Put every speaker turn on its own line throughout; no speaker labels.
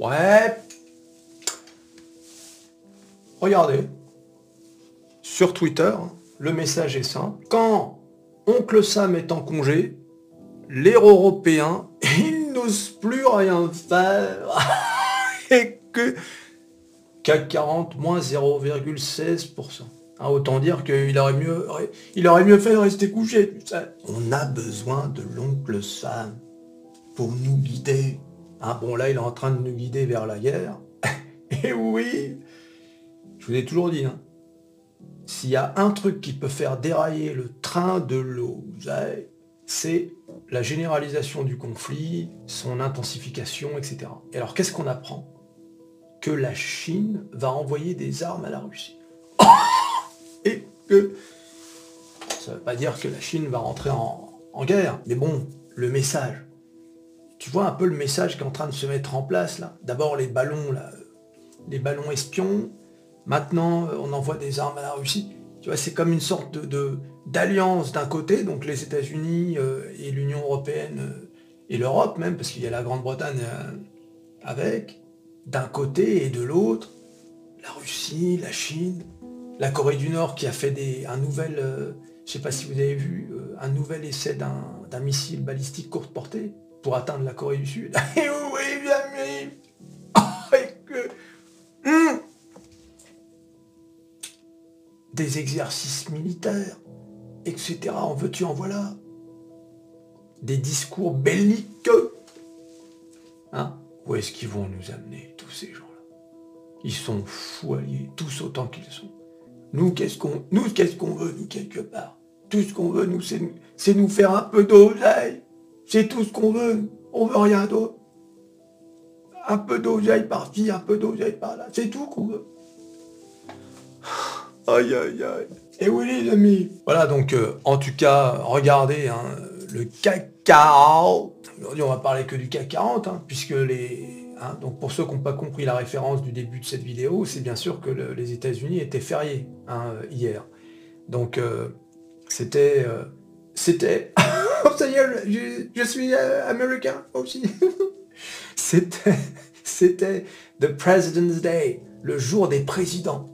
Ouais. Regardez. Sur Twitter, le message est simple. Quand Oncle Sam est en congé, les Européens, ils n'osent plus rien faire. Et que CAC 40, moins 0,16%. Hein, autant dire qu'il aurait mieux, aurait mieux fait de rester couché. On a besoin de l'oncle Sam pour nous guider. Ah bon, là, il est en train de nous guider vers la guerre. Et oui, je vous ai toujours dit, hein, s'il y a un truc qui peut faire dérailler le train de l'eau, c'est la généralisation du conflit, son intensification, etc. Et alors, qu'est-ce qu'on apprend? Que la Chine va envoyer des armes à la Russie. Et que ça ne veut pas dire que la Chine va rentrer en, en guerre, mais bon, le message, tu vois un peu le message qui est en train de se mettre en place là. D'abord les ballons les ballons espions. Maintenant, euh, on envoie des armes à la Russie. Tu vois, c'est comme une sorte de d'alliance d'un côté, donc les États-Unis euh, et l'Union européenne euh, et l'Europe même, parce qu'il y a la Grande-Bretagne avec, d'un côté et de l'autre, la Russie, la Chine, la Corée du Nord qui a fait des, un nouvel, je je sais pas si vous avez vu, un nouvel essai d'un missile balistique courte portée pour atteindre la Corée du Sud. Et oui, bien hmm. Des exercices militaires, etc. En veux-tu, en voilà. Des discours belliques. Hein? Où est-ce qu'ils vont nous amener, tous ces gens-là? Ils sont fous alliés, tous autant qu'ils sont. Nous, qu'est-ce qu'on nous, qu'est-ce qu'on veut, nous, quelque part? Tout ce qu'on veut, nous, c'est nous faire un peu d'oseille. C'est tout ce qu'on veut. On veut rien d'autre. Un peu d'oseille par-ci, un peu d'oseille par-là. C'est tout qu'on veut. Aïe, aïe, aïe. Et oui, les amis. Voilà, donc, euh, en tout cas, regardez, hein, le CAC 40. Aujourd'hui, on va parler que du CAC 40, hein, puisque les... Hein, donc, pour ceux qui n'ont pas compris la référence du début de cette vidéo, c'est bien sûr que les États-Unis étaient fériés hier. Donc, euh, c'était... Euh, c'était... je, suis euh, américain aussi. c'était, c'était The President's Day, le jour des présidents.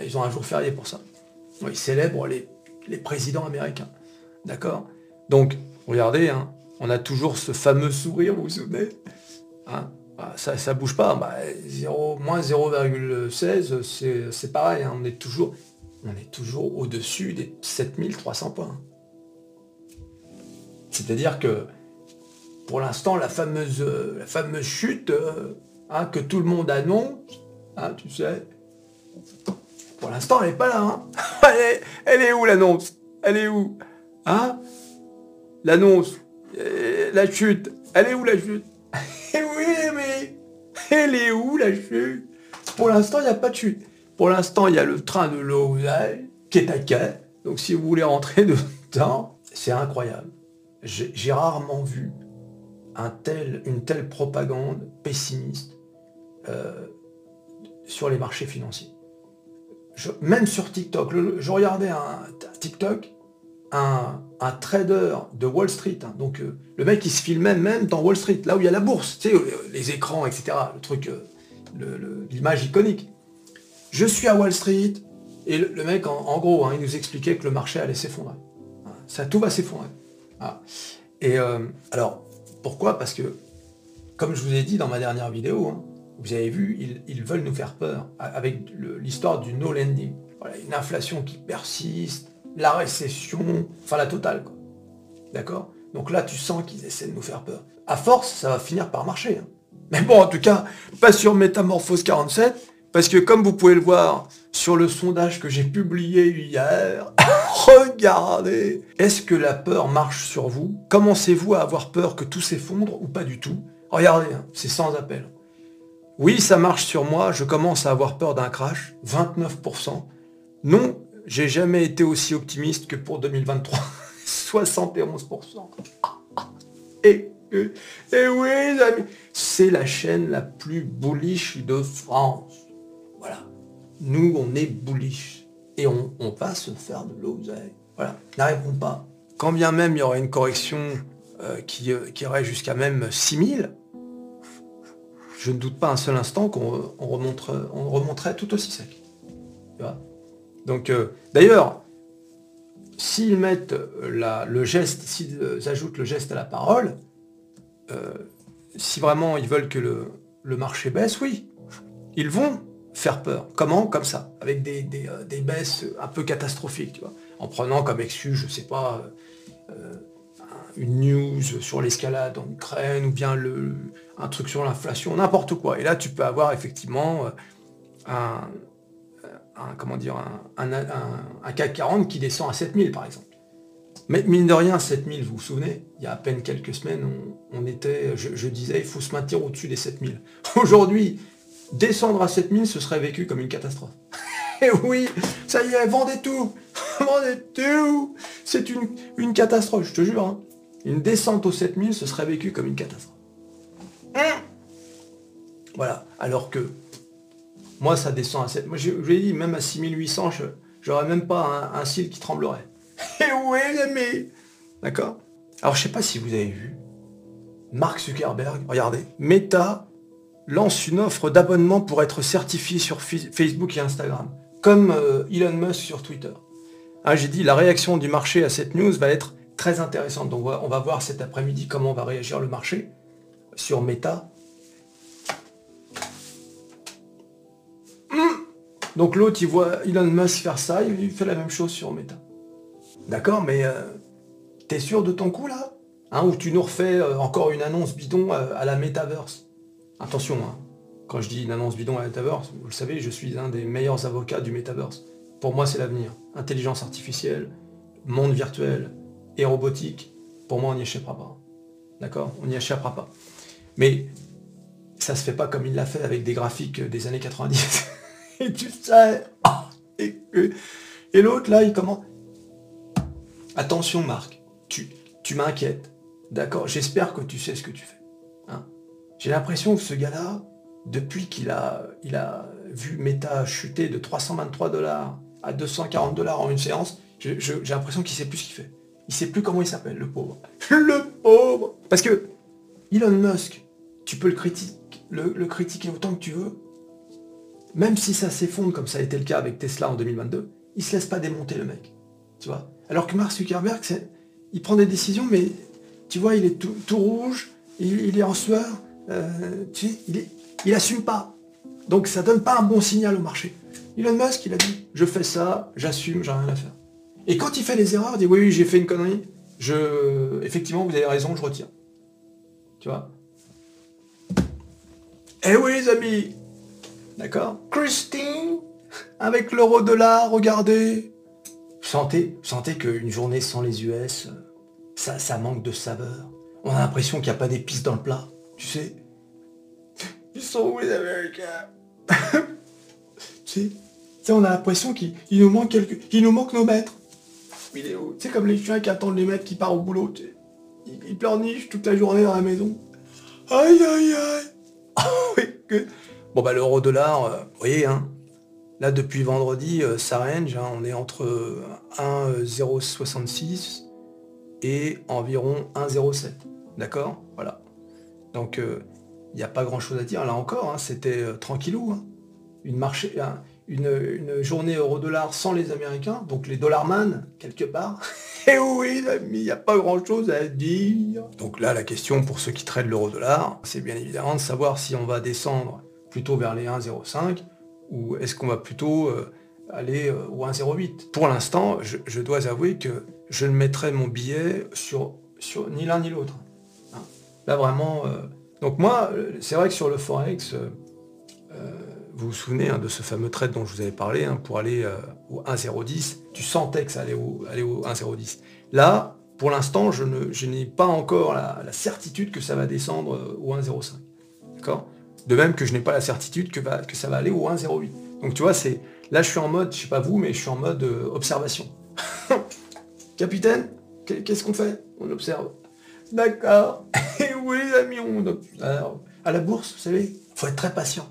Ils ont un jour férié pour ça. Ils célèbrent les, les présidents américains. D'accord? Donc, regardez, hein, on a toujours ce fameux sourire, vous vous souvenez? Hein? Bah, ça, ça bouge pas. Bah, 0, moins 0,16, c'est pareil. Hein, on est toujours, on est toujours au-dessus des 7300 points. C'est-à-dire que pour l'instant, la fameuse, la fameuse chute euh, hein, que tout le monde annonce, hein, tu sais, pour l'instant, elle n'est pas là. Hein. elle, est, où l'annonce? Elle est où? Hein? L'annonce, euh, la chute, elle est où la chute? Oui, mais elle est où la chute? Pour l'instant, il n'y a pas de chute. Pour l'instant, il y a le train de l'eau qui est à quai. Donc si vous voulez rentrer dedans, c'est incroyable j'ai rarement vu une telle propagande pessimiste euh, sur les marchés financiers. même sur TikTok, je regardais un, TikTok, un, trader de Wall Street, hein, donc euh, le mec il se filmait même dans Wall Street, là où il y a la bourse, euh, les écrans, etc., le truc, l'image iconique. Je suis à Wall Street, et le, mec, en, gros, hein, il nous expliquait que le marché allait s'effondrer. Ça, tout va s'effondrer. Ah. Et euh, alors, pourquoi? Parce que, comme je vous ai dit dans ma dernière vidéo, hein, vous avez vu, ils, veulent nous faire peur avec l'histoire du no lending. Une inflation qui persiste, la récession, enfin la totale. D'accord? Donc là, tu sens qu'ils essaient de nous faire peur. À force, ça va finir par marcher. Hein. Mais bon, en tout cas, pas sur Métamorphose 47, parce que comme vous pouvez le voir sur le sondage que j'ai publié hier, regardez, est-ce que la peur marche sur vous? Commencez-vous à avoir peur que tout s'effondre ou pas du tout? Regardez, hein, c'est sans appel. Oui, ça marche sur moi, je commence à avoir peur d'un crash, 29%. Non, j'ai jamais été aussi optimiste que pour 2023, 71%. Et, et, oui, c'est la chaîne la plus bullish de France. Voilà. Nous, on est bullish. Et on, va se faire de l'oseille. Voilà. N'arriveront pas. Quand bien même il y aurait une correction euh, qui, euh, irait jusqu'à même 6000, je ne doute pas un seul instant qu'on remonterait, on remonterait tout aussi sec. Donc, euh, d'ailleurs, s'ils mettent le geste, s'ils ajoutent le geste à la parole, si vraiment ils veulent que le, marché baisse, oui, ils vont faire peur. Comment? Comme ça, avec des, euh, baisses un peu catastrophiques, tu vois, en prenant comme excuse, je sais pas, une news sur l'escalade en Ukraine, ou bien le, un truc sur l'inflation, n'importe quoi. Et là, tu peux avoir effectivement un, comment dire, un, CAC 40 qui descend à 7000 par exemple. Mais mine de rien, 7000, vous vous souvenez, il y a à peine quelques semaines, on, était, je, disais, il faut se maintenir au-dessus des 7000. Aujourd'hui, descendre à 7000, ce serait vécu comme une catastrophe. Et oui, ça y est, vendez tout Vendez tout C'est une, une, catastrophe, je te jure. Hein. Une descente aux 7000, ce serait vécu comme une catastrophe. Hein? Voilà, alors que moi, ça descend à 7. Moi, je, lui ai dit, même à 6800, j'aurais même pas un, cil qui tremblerait. Et oui, mais D'accord? Alors, je sais pas si vous avez vu. Mark Zuckerberg, regardez. Meta lance une offre d'abonnement pour être certifié sur Facebook et Instagram. Comme euh, Elon Musk sur Twitter. Ah, j'ai dit, la réaction du marché à cette news va être très intéressante. Donc, on va voir cet après-midi comment va réagir le marché sur Meta Donc l'autre, il voit Elon Musk faire ça, il fait la même chose sur Meta. D'accord, mais euh, t'es sûr de ton coup là? Hein, Ou tu nous refais euh, encore une annonce bidon à la Metaverse? Attention, hein, quand je dis une annonce bidon à Metaverse, vous le savez, je suis un des meilleurs avocats du Metaverse. Pour moi, c'est l'avenir. Intelligence artificielle, monde virtuel et robotique, pour moi, on n'y échappera pas. D'accord? On n'y échappera pas. Mais ça se fait pas comme il l'a fait avec des graphiques des années 90. et tu sais. Et, l'autre, là, il commence. Attention, Marc, tu, tu m'inquiètes. D'accord? J'espère que tu sais ce que tu fais. J'ai l'impression que ce gars-là, depuis qu'il a, il a vu Meta chuter de 323 dollars à 240 dollars en une séance, j'ai l'impression qu'il sait plus ce qu'il fait. Il sait plus comment il s'appelle, le pauvre. Le pauvre Parce que Elon Musk, tu peux le critiquer, le critiquer autant que tu veux, même si ça s'effondre comme ça a été le cas avec Tesla en 2022, il se laisse pas démonter le mec. Tu vois? Alors que Mark Zuckerberg, il prend des décisions, mais tu vois, il est tout, rouge, il, est en sueur, euh, tu sais, il, est, assume pas. Donc ça donne pas un bon signal au marché. Elon Musk, il a dit, je fais ça, j'assume, j'ai rien à faire. Et quand il fait les erreurs, il dit, oui, oui, j'ai fait une connerie, je, effectivement, vous avez raison, je retiens. Tu vois? Eh oui, les amis, D'accord? Christine Avec l'euro dollar, regardez sentez, sentez qu'une journée sans les US, ça, ça manque de saveur. On a l'impression qu'il n'y a pas d'épices dans le plat, tu sais Ils sont où les Américains Tu sais, on a l'impression qu'il nous manque quelque... Il nous manque nos maîtres. Tu sais, comme les chiens qui attendent les maîtres qui partent au boulot, tu sais. Ils, pleurnichent toute la journée dans la maison. Aïe aïe aïe que... Bon bah l'euro dollar, euh, vous voyez, hein, là depuis vendredi, euh, ça range, hein, on est entre 1,066 et environ 1,07. D'accord? Voilà. Donc il euh, n'y a pas grand chose à dire. Là encore, hein, c'était tranquillou. Une, marché, une, journée euro-dollar sans les Américains, donc les dollarman, quelque part. Et oui, il n'y a pas grand chose à dire. Donc là, la question pour ceux qui traitent l'euro-dollar, c'est bien évidemment de savoir si on va descendre plutôt vers les 1,05 ou est-ce qu'on va plutôt euh, aller euh, au 1,08 Pour l'instant, je, dois avouer que je ne mettrai mon billet sur ni l'un ni l'autre. Là vraiment. Euh, donc moi, c'est vrai que sur le Forex, vous vous souvenez hein, de ce fameux trade dont je vous avais parlé, hein, pour aller au 1,010, tu sentais que ça allait au, aller au 1,010. Là, pour l'instant, je, n'ai pas encore la, la, certitude que ça va descendre au 1,05. D'accord? De même que je n'ai pas la certitude que, que ça va aller au 1,08. Donc tu vois, c'est là je suis en mode, je sais pas vous, mais je suis en mode euh, observation. Capitaine, qu'est-ce qu'on fait? On observe. D'accord. Oui les amis, on à la bourse, vous savez, faut être très patient.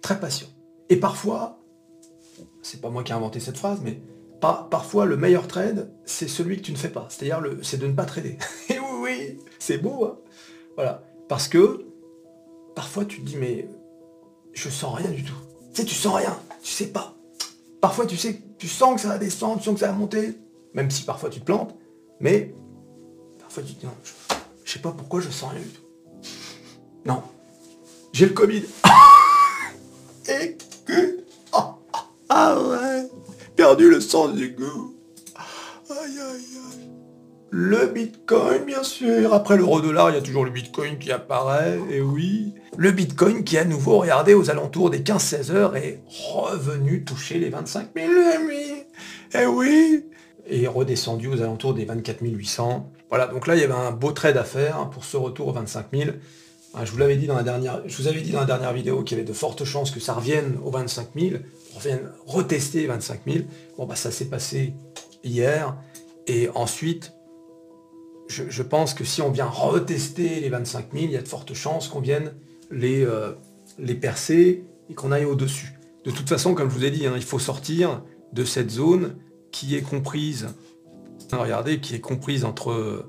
Très patient. Et parfois, c'est pas moi qui ai inventé cette phrase, mais parfois le meilleur trade, c'est celui que tu ne fais pas. C'est-à-dire, c'est de ne pas trader. Et oui, oui, c'est beau, hein voilà. Parce que parfois tu te dis, mais je sens rien du tout. Tu sais, tu sens rien, tu sais pas. Parfois tu sais, tu sens que ça va descendre, tu sens que ça va monter, même si parfois tu te plantes, mais parfois tu te dis, non, je sais pas pourquoi je sens rien du tout. Non, j'ai le Covid. Et que... Ah, ah, ouais, perdu le sens du goût. Aïe aïe aïe. Le Bitcoin, bien sûr. Après l'euro-dollar, il y a toujours le Bitcoin qui apparaît, et oui. Le Bitcoin qui, à nouveau, regardez, aux alentours des 15-16 heures, est revenu toucher les 25 000, amis. Et oui. Et redescendu aux alentours des 24 800. Voilà, donc là, il y avait un beau trade à faire hein, pour ce retour aux 25 000. Je vous l'avais dit dans la dernière, je vous avais dit dans la dernière vidéo qu'il y avait de fortes chances que ça revienne aux 25 000, revienne retester 25 000. Bon, bah, ça s'est passé hier. Et ensuite, je, pense que si on vient retester les 25 000, il y a de fortes chances qu'on vienne les, euh, les percer et qu'on aille au-dessus. De toute façon, comme je vous ai dit, hein, il faut sortir de cette zone qui est comprise, regardez, qui est comprise entre euh,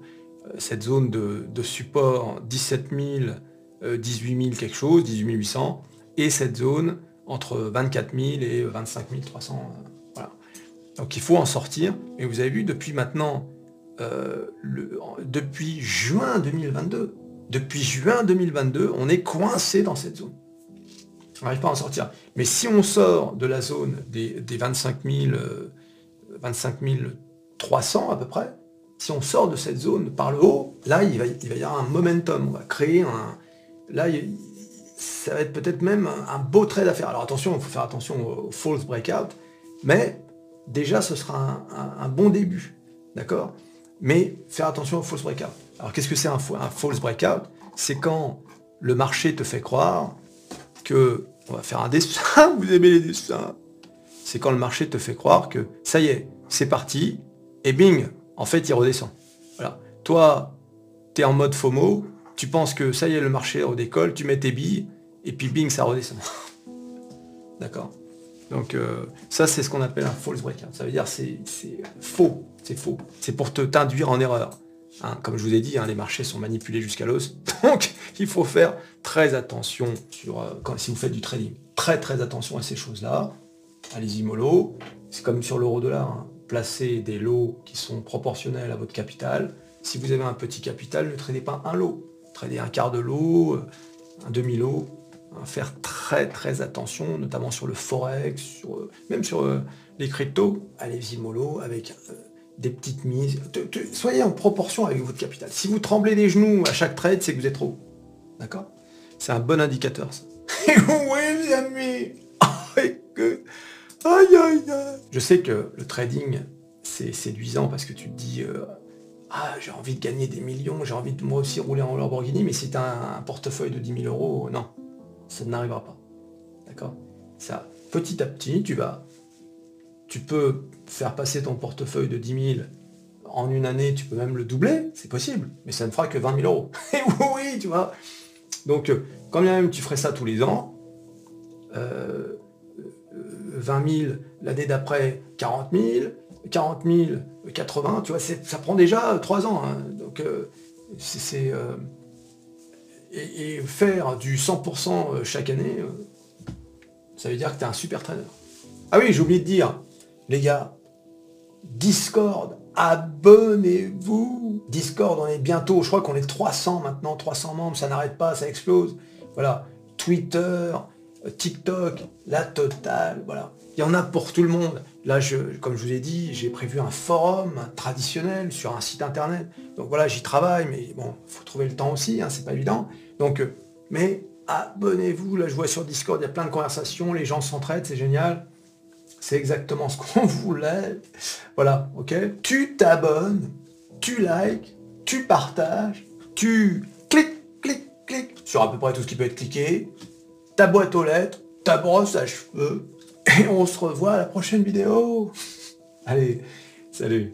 cette zone de, support 17 000, 18 000 quelque chose, 18 800, et cette zone entre 24 000 et 25 300. Euh, voilà. Donc il faut en sortir. Et vous avez vu, depuis maintenant euh, depuis juin 2022. Depuis juin 2022, on est coincé dans cette zone. On n'arrive pas à en sortir. Mais si on sort de la zone des, 25, 25 300 à peu près, si on sort de cette zone par le haut, là, il va, il va y avoir un momentum. On va créer un... Là, ça va être peut-être même un, beau trade à faire. Alors attention, il faut faire attention au, false breakout, mais déjà, ce sera un bon début. D'accord? Mais faire attention au false breakout. Alors qu'est-ce que c'est un, false breakout? C'est quand le marché te fait croire que, on va faire un dessin, vous aimez les dessins, c'est quand le marché te fait croire que ça y est, c'est parti, et bing, en fait il redescend. Toi, tu es en mode FOMO, tu penses que ça y est, le marché redécolle, tu mets tes billes, et puis bing, ça redescend. D'accord Donc euh, ça, c'est ce qu'on appelle un false breakout. Ça veut dire c'est faux. C'est faux. C'est pour te t'induire en erreur. Hein, comme je vous ai dit, hein, les marchés sont manipulés jusqu'à l'os. Donc, il faut faire très attention sur, euh, quand, si vous faites du trading. Très très attention à ces choses-là. Allez-y mollo. C'est comme sur l'euro-dollar. Hein. Placez des lots qui sont proportionnels à votre capital. Si vous avez un petit capital, ne tradez pas un lot. Tradez un quart de lot, euh, un demi-lot. Faire très très attention, notamment sur le forex, euh, même sur les cryptos. Allez-y mollo avec des petites mises. Soyez en proportion avec votre capital. Si vous tremblez les genoux à chaque trade, c'est que vous êtes trop. D'accord? C'est un bon indicateur, ça. oui, les amis Je sais que le trading, c'est séduisant parce que tu te dis euh, Ah, j'ai envie de gagner des millions, j'ai envie de moi aussi rouler en Lamborghini, mais si tu un, portefeuille de 10 000 euros, non, ça n'arrivera pas. D'accord? Ça, petit à petit, tu vas tu peux faire passer ton portefeuille de 10 000 en une année, tu peux même le doubler, c'est possible, mais ça ne fera que 20 000 euros. Et oui, tu vois? Donc, euh, quand bien même tu ferais ça tous les ans, 20 euh, 000 l'année d'après, 40 000, 40 000, 80, tu vois, ça prend déjà 3 ans. Hein. Donc, euh, c'est... et, faire du 100% chaque année, ça veut dire que tu es un super trader. Ah oui, j'ai oublié de dire, les gars, Discord, abonnez-vous. Discord, on est bientôt, je crois qu'on est 300 maintenant, 300 membres, ça n'arrête pas, ça explose. Voilà, Twitter, TikTok, la totale, voilà. Il y en a pour tout le monde. Là, comme je vous ai dit, j'ai prévu un forum traditionnel sur un site internet. Donc voilà, j'y travaille, mais bon, faut trouver le temps aussi, hein, c'est pas évident. Donc, euh, mais abonnez-vous, là je vois sur Discord, il y a plein de conversations, les gens s'entraident, c'est génial. C'est exactement ce qu'on voulait. Voilà, ok Tu t'abonnes, tu likes, tu partages, tu cliques, cliques, cliques sur à peu près tout ce qui peut être cliqué, ta boîte aux lettres, ta brosse à cheveux, et on se revoit à la prochaine vidéo. Allez, salut